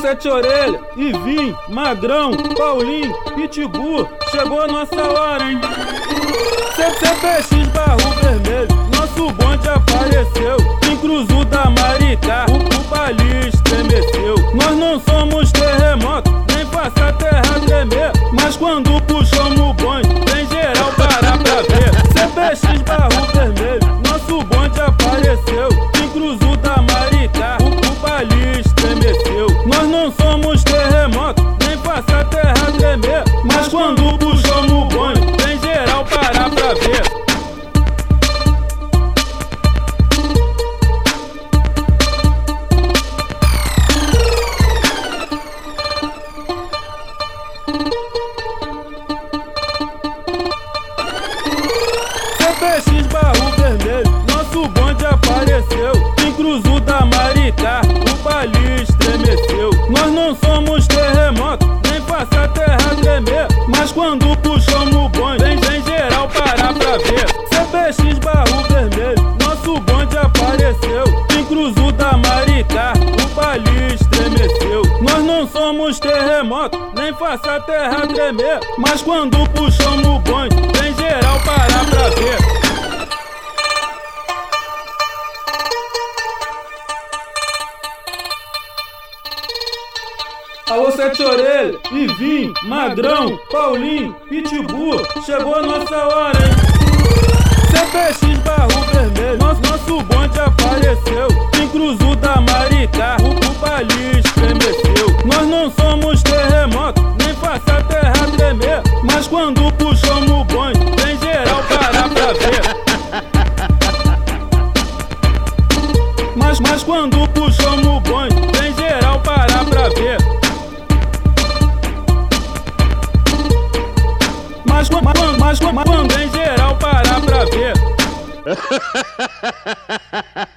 sete orelhas e vim, magrão, Paulinho, pitbull, chegou a nossa hora, hein? CPX barro vermelho, nosso bonde apareceu. Em da Maricá, o, o Bali estremeceu. Nós não somos terremoto, nem a terra tremer. Mas quando puxamos o bonde, Nós não somos terremoto, nem faça a terra tremer. Mas quando puxamos o bonde, vem geral parar pra ver. CPX barro vermelho, nosso bonde apareceu. Em Cruzu da Maricá, o Bali estremeceu. Nós não somos terremoto, nem faça a terra tremer. Mas quando puxamos o bonde, vem, vem geral parar pra ver. CPX barro vermelho, nosso bonde apareceu. Em Cruzu da Maricá, o Bali estremeceu. Nós não somos terremoto, nem faça a terra tremer. Mas quando puxamos o bonde, vem geral parar pra ver. Alô, sete orelhas, e vim, magrão, Paulinho, pitbull, chegou a nossa hora, hein? CPX barro vermelho, nosso, nosso bonde apareceu. Em Cruzu da Maricá, o, Bali estremeceu. Nós não somos terremoto, nem faça a terra tremer. Mas quando puxamos o bonde, vem geral parar pra ver. Mas, mas quando puxamos mas quando em geral parar pra ver.